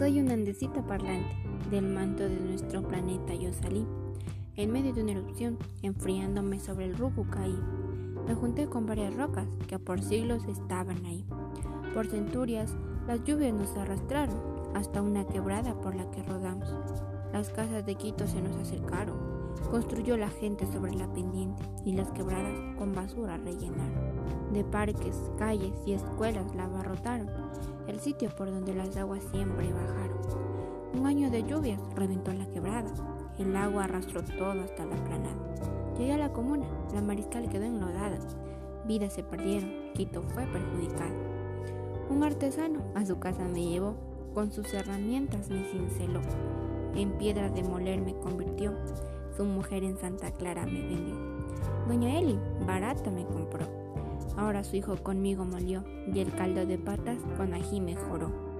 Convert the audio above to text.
Soy una andesita parlante. Del manto de nuestro planeta yo salí. En medio de una erupción, enfriándome sobre el rubo caí. Me junté con varias rocas que por siglos estaban ahí. Por centurias, las lluvias nos arrastraron hasta una quebrada por la que rodamos. Las casas de Quito se nos acercaron. Construyó la gente sobre la pendiente y las quebradas con basura rellenaron. De parques, calles y escuelas la abarrotaron, el sitio por donde las aguas siempre bajaron. Un año de lluvias reventó la quebrada, el agua arrastró todo hasta la planada. Llegué a la comuna, la mariscal quedó enlodada, vidas se perdieron, Quito fue perjudicado. Un artesano a su casa me llevó, con sus herramientas me cinceló en piedra de moler me convirtió, su mujer en Santa Clara me vendió. Doña Eli, barata me compró, ahora su hijo conmigo molió, y el caldo de patas con ají mejoró.